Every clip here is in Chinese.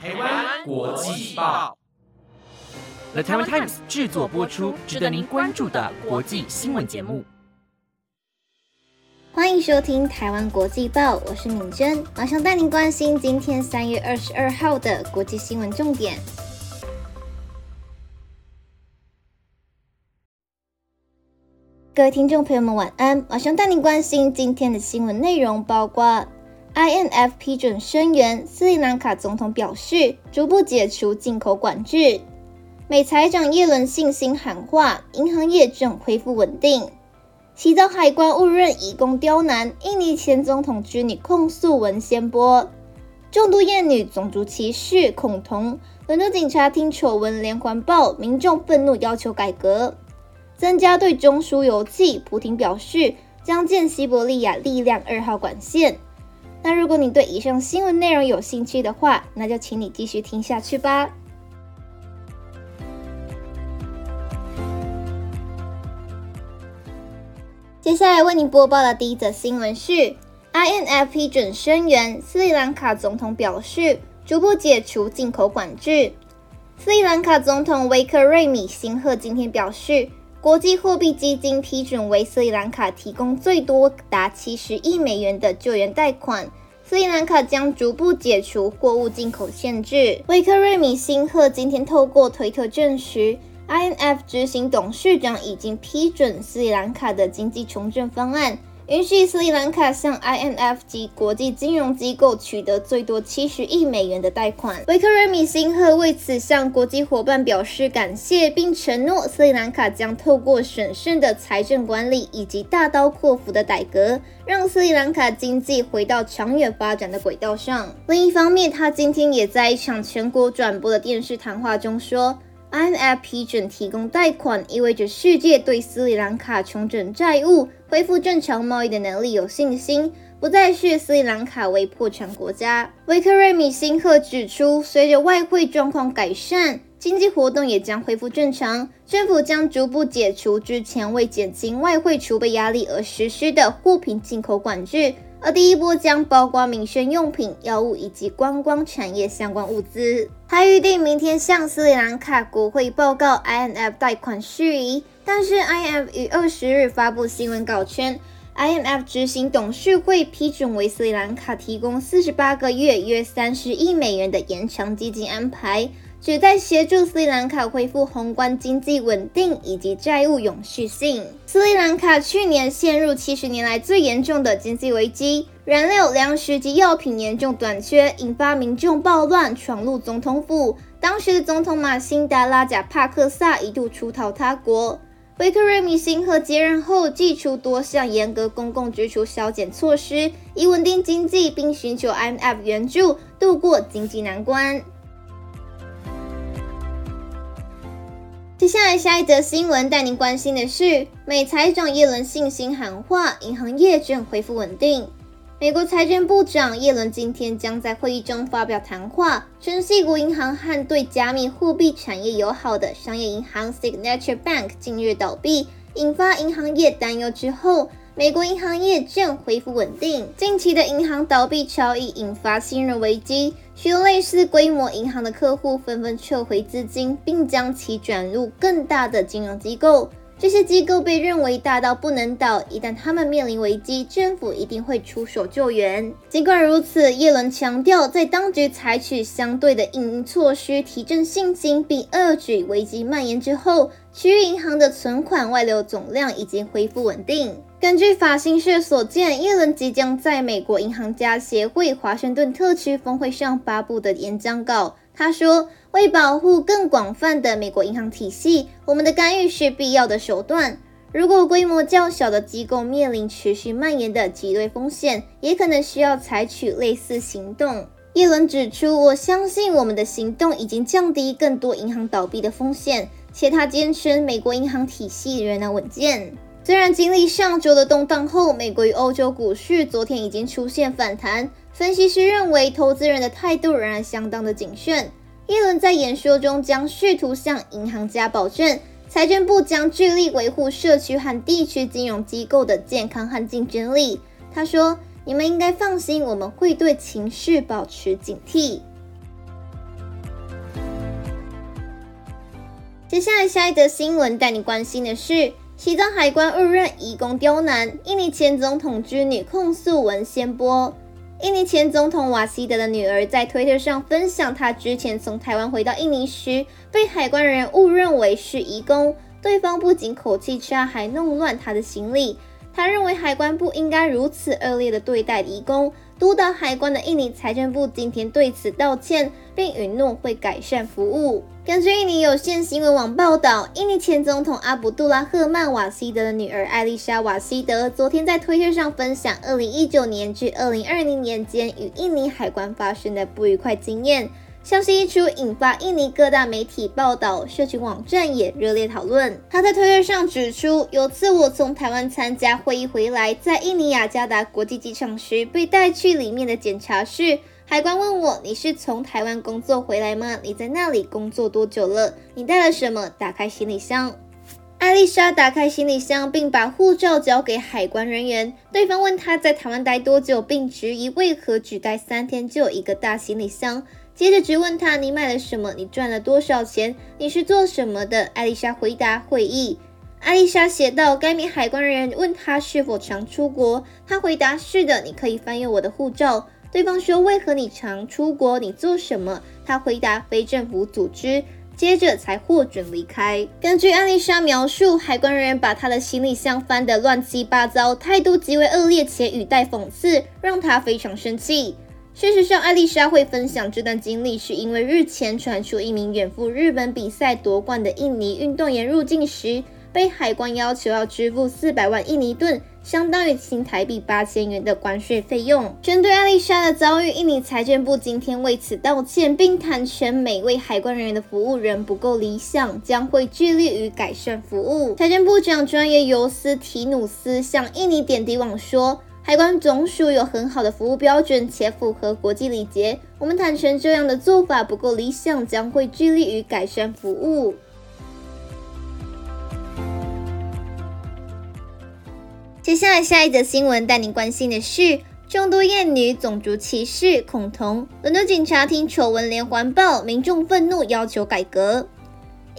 台湾国际报，The Taiwan Times 制作播出，值得您关注的国际新闻节目。欢迎收听台湾国际报，我是敏珍，马上带您关心今天三月二十二号的国际新闻重点。各位听众朋友们，晚安！马上带您关心今天的新闻内容，包括 INF 批准声援斯里兰卡总统表示，逐步解除进口管制；美财长耶伦信心喊话，银行业正恢复稳定；西藏海关误认移工刁难，印尼前总统居女控诉文先波；重度厌女、种族歧视、恐同，伦敦警察厅丑闻连环爆，民众愤怒要求改革。增加对中枢油气，普廷表示将建西伯利亚力量二号管线。那如果你对以上新闻内容有兴趣的话，那就请你继续听下去吧。接下来为您播报的第一则新闻是：INF 批准声援斯里兰卡总统表示，逐步解除进口管制。斯里兰卡总统维克瑞米辛赫今天表示。国际货币基金批准为斯里兰卡提供最多达七十亿美元的救援贷款，斯里兰卡将逐步解除货物进口限制。维克瑞米辛赫今天透过推特证实，INF 执行董事长已经批准斯里兰卡的经济重建方案。允许斯里兰卡向 INF 及国际金融机构取得最多七十亿美元的贷款。维克瑞米辛赫为此向国际伙伴表示感谢，并承诺斯里兰卡将透过审慎的财政管理以及大刀阔斧的改革，让斯里兰卡经济回到长远发展的轨道上。另一方面，他今天也在一场全国转播的电视谈话中说。IMF 批准提供贷款，意味着世界对斯里兰卡重整债务、恢复正常贸易的能力有信心，不再视斯里兰卡为破产国家。维克瑞米辛赫指出，随着外汇状况改善，经济活动也将恢复正常，政府将逐步解除之前为减轻外汇储备压力而实施的货品进口管制。而第一波将包括民生用品、药物以及观光产业相关物资。他预定明天向斯里兰卡国会报告 IMF 贷款事宜，但是 IMF 于二十日发布新闻稿称，IMF 执行董事会批准为斯里兰卡提供四十八个月约三十亿美元的延长基金安排。旨在协助斯里兰卡恢复宏观经济稳定以及债务永续性。斯里兰卡去年陷入七十年来最严重的经济危机，燃料、粮食及药品严重短缺，引发民众暴乱，闯入总统府。当时的总统马辛达拉贾帕克萨一度出逃他国。维克瑞米辛赫接任后，祭出多项严格公共支出削减措施，以稳定经济，并寻求 IMF 援助度过经济难关。接下来，下一则新闻带您关心的是，美财长耶伦信心喊话，银行业正恢复稳定。美国财政部长耶伦今天将在会议中发表谈话，称系国银行和对加密货币产业友好的商业银行 Signature Bank 近日倒闭，引发银行业担忧之后。美国银行业正恢复稳定，近期的银行倒闭潮已引发信任危机，许多类似规模银行的客户纷纷撤回资金，并将其转入更大的金融机构。这些机构被认为大到不能倒，一旦他们面临危机，政府一定会出手救援。尽管如此，耶伦强调，在当局采取相对的应应措施提振信心并遏制危机蔓延之后，区域银行的存款外流总量已经恢复稳定。根据法新社所见，耶伦即将在美国银行家协会华盛顿特区峰会上发布的演讲稿。他说：“为保护更广泛的美国银行体系，我们的干预是必要的手段。如果规模较小的机构面临持续蔓延的挤兑风险，也可能需要采取类似行动。”耶伦指出：“我相信我们的行动已经降低更多银行倒闭的风险，且他坚称美国银行体系仍然稳健。”虽然经历上周的动荡后，美国与欧洲股市昨天已经出现反弹，分析师认为投资人的态度仍然相当的谨慎。耶伦在演说中将试图向银行家保证，财政部将致力维护社区和地区金融机构的健康和竞争力。他说：“你们应该放心，我们会对情绪保持警惕。”接下来下一则新闻带你关心的是，西藏海关误认移工刁难，印尼前总统之女控诉文先波。印尼前总统瓦西德的女儿在推特上分享，她之前从台湾回到印尼时，被海关人员误认为是移工，对方不仅口气差，还弄乱她的行李。他认为海关不应该如此恶劣的对待移工。督导海关的印尼财政部今天对此道歉，并允诺会改善服务。根据印尼有线新闻网报道，印尼前总统阿卜杜拉赫曼瓦西德的女儿艾丽莎瓦西德昨天在推特上分享2019年至2020年间与印尼海关发生的不愉快经验。消息一出，引发印尼各大媒体报道，社群网站也热烈讨论。他在推特上指出，有次我从台湾参加会议回来，在印尼雅加达国际机场时，被带去里面的检查室。海关问我：“你是从台湾工作回来吗？你在那里工作多久了？你带了什么？”打开行李箱，艾丽莎打开行李箱，并把护照交给海关人员。对方问她在台湾待多久，并质疑为何只待三天就有一个大行李箱。接着质问他：“你买了什么？你赚了多少钱？你是做什么的？”艾丽莎回答：“会议。”艾丽莎写道：“该名海关人员问他是否常出国，他回答：“是的。”你可以翻阅我的护照。对方说：“为何你常出国？你做什么？”他回答：“非政府组织。”接着才获准离开。根据艾丽莎描述，海关人员把他的行李箱翻得乱七八糟，态度极为恶劣且语带讽刺，让他非常生气。事实上，艾丽莎会分享这段经历，是因为日前传出一名远赴日本比赛夺冠的印尼运动员入境时，被海关要求要支付四百万印尼盾（相当于新台币八千元）的关税费用。针对艾丽莎的遭遇，印尼财政部今天为此道歉，并坦诚每位海关人员的服务仍不够理想，将会致力于改善服务。财政部长专业尤斯提努斯向印尼点滴网说。海关总署有很好的服务标准，且符合国际礼节。我们坦诚这样的做法不够理想，将会致力于改善服务。接下来下一则新闻带您关心的是众多艳女种族歧视恐同，伦敦警察厅丑闻连环爆，民众愤怒要求改革。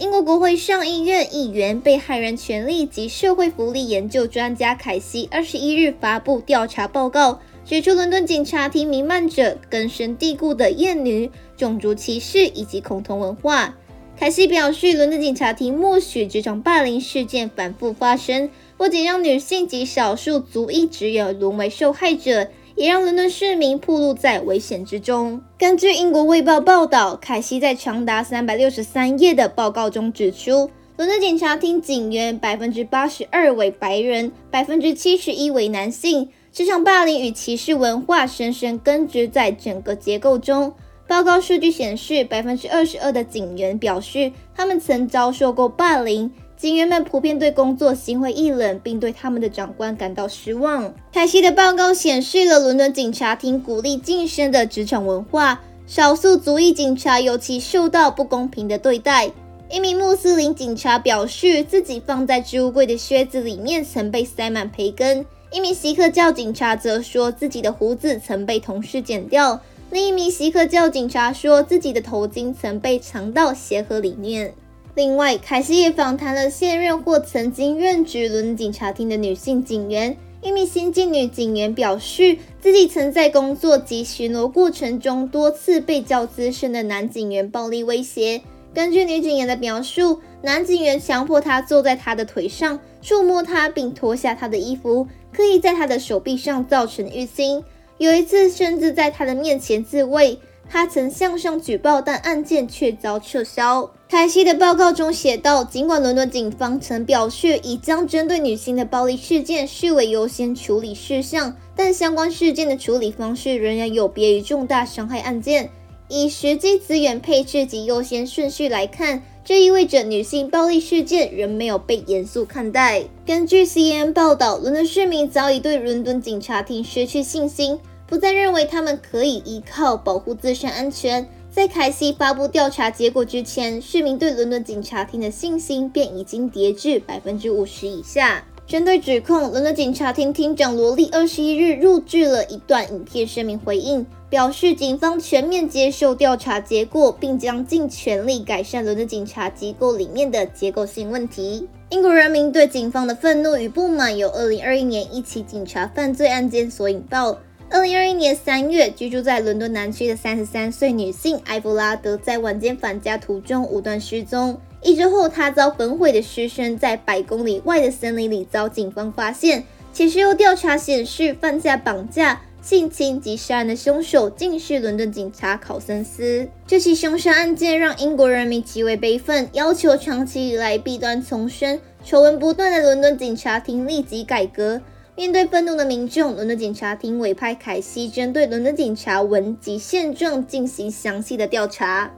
英国国会上议院议员、被害人权利及社会福利研究专家凯西二十一日发布调查报告，指出伦敦警察厅弥漫着根深蒂固的厌女、种族歧视以及恐同文化。凯西表示，伦敦警察厅默许职场霸凌事件反复发生，不仅让女性及少数族裔职员沦为受害者。也让伦敦市民暴露在危险之中。根据英国卫报报道，凯西在长达三百六十三页的报告中指出，伦敦警察厅警员百分之八十二为白人，百分之七十一为男性。职场霸凌与歧视文化深深根植在整个结构中。报告数据显示，百分之二十二的警员表示，他们曾遭受过霸凌。警员们普遍对工作心灰意冷，并对他们的长官感到失望。凯西的报告显示了伦敦警察厅鼓励晋升的职场文化，少数族裔警察尤其受到不公平的对待。一名穆斯林警察表示，自己放在置物柜的靴子里面曾被塞满培根。一名锡克教警察则说自己的胡子曾被同事剪掉。另一名锡克教警察说自己的头巾曾被藏到鞋盒里面。另外，凯西也访谈了现任或曾经任职伦警察厅的女性警员。一名新晋女警员表示，自己曾在工作及巡逻过程中多次被较资深的男警员暴力威胁。根据女警员的描述，男警员强迫她坐在他的腿上，触摸她并脱下她的衣服，刻意在她的手臂上造成淤青。有一次，甚至在她的面前自慰。他曾向上举报，但案件却遭撤销。凯西的报告中写道：尽管伦敦警方曾表示已将针对女性的暴力事件视为优先处理事项，但相关事件的处理方式仍然有别于重大伤害案件。以实际资源配置及优先顺序来看，这意味着女性暴力事件仍没有被严肃看待。根据 CNN 报道，伦敦市民早已对伦敦警察厅失去信心。不再认为他们可以依靠保护自身安全。在凯西发布调查结果之前，市民对伦敦警察厅的信心便已经跌至百分之五十以下。针对指控，伦敦警察厅厅长罗莉二十一日录制了一段影片声明回应，表示警方全面接受调查结果，并将尽全力改善伦敦警察机构里面的结构性问题。英国人民对警方的愤怒与不满由二零二一年一起警察犯罪案件所引爆。二零二一年三月，居住在伦敦南区的三十三岁女性埃弗拉德在晚间返家途中无端失踪。一周后，她遭焚毁的尸身在百公里外的森林里遭警方发现。且事后调查显示，犯下绑架、性侵及杀人的凶手竟是伦敦警察考森斯。这起凶杀案件让英国人民极为悲愤，要求长期以来弊端丛生、丑闻不断的伦敦警察厅立即改革。面对愤怒的民众，伦敦警察厅委派凯西针对伦敦警察文及现状进行详细的调查。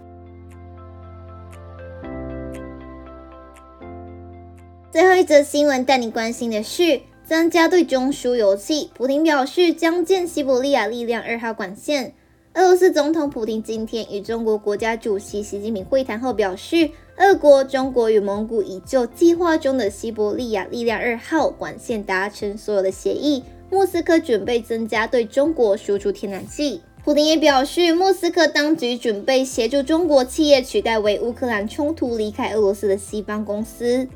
最后一则新闻带你关心的是。增加对中枢油气，普京表示将建西伯利亚力量二号管线。俄罗斯总统普京今天与中国国家主席习近平会谈后表示，俄国、中国与蒙古已就计划中的西伯利亚力量二号管线达成所有的协议。莫斯科准备增加对中国输出天然气。普京也表示，莫斯科当局准备协助中国企业取代为乌克兰冲突离开俄罗斯的西方公司。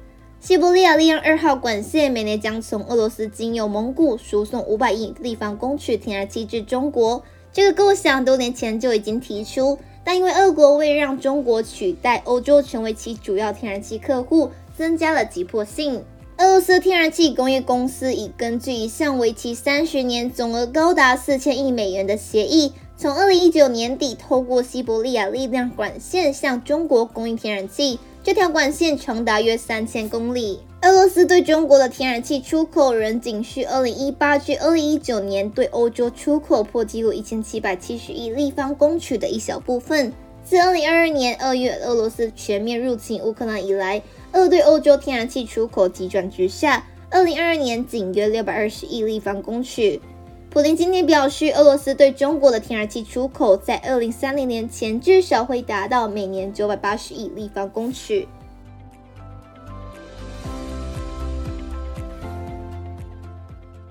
西伯利亚力量二号管线每年将从俄罗斯经由蒙古输送五百亿立方公尺天然气至中国。这个构想多年前就已经提出，但因为俄国为让中国取代欧洲成为其主要天然气客户，增加了急迫性。俄罗斯天然气工业公司已根据一项为期三十年、总额高达四千亿美元的协议，从二零一九年底透过西伯利亚力量管线向中国供应天然气。这条管线长达约三千公里。俄罗斯对中国的天然气出口仍仅需二零一八至二零一九年对欧洲出口破纪录一千七百七十亿立方公尺的一小部分。自二零二二年二月俄罗斯全面入侵乌克兰以来，俄对欧洲天然气出口急转直下，二零二二年仅约六百二十亿立方公尺。普林今天表示，俄罗斯对中国的天然气出口在二零三零年前至少会达到每年九百八十亿立方公尺。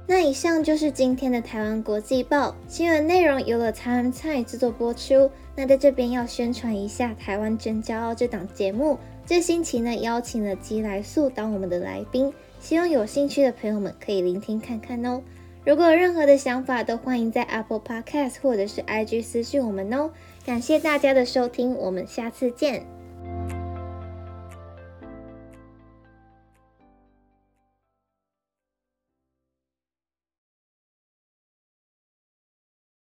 那以上就是今天的台湾国际报新闻内容，由了台湾菜制作播出。那在这边要宣传一下《台湾真骄傲》这档节目，这星期呢邀请了吉来素当我们的来宾，希望有兴趣的朋友们可以聆听看看哦。如果有任何的想法，都欢迎在 Apple Podcast 或者是 IG 私讯我们哦。感谢大家的收听，我们下次见。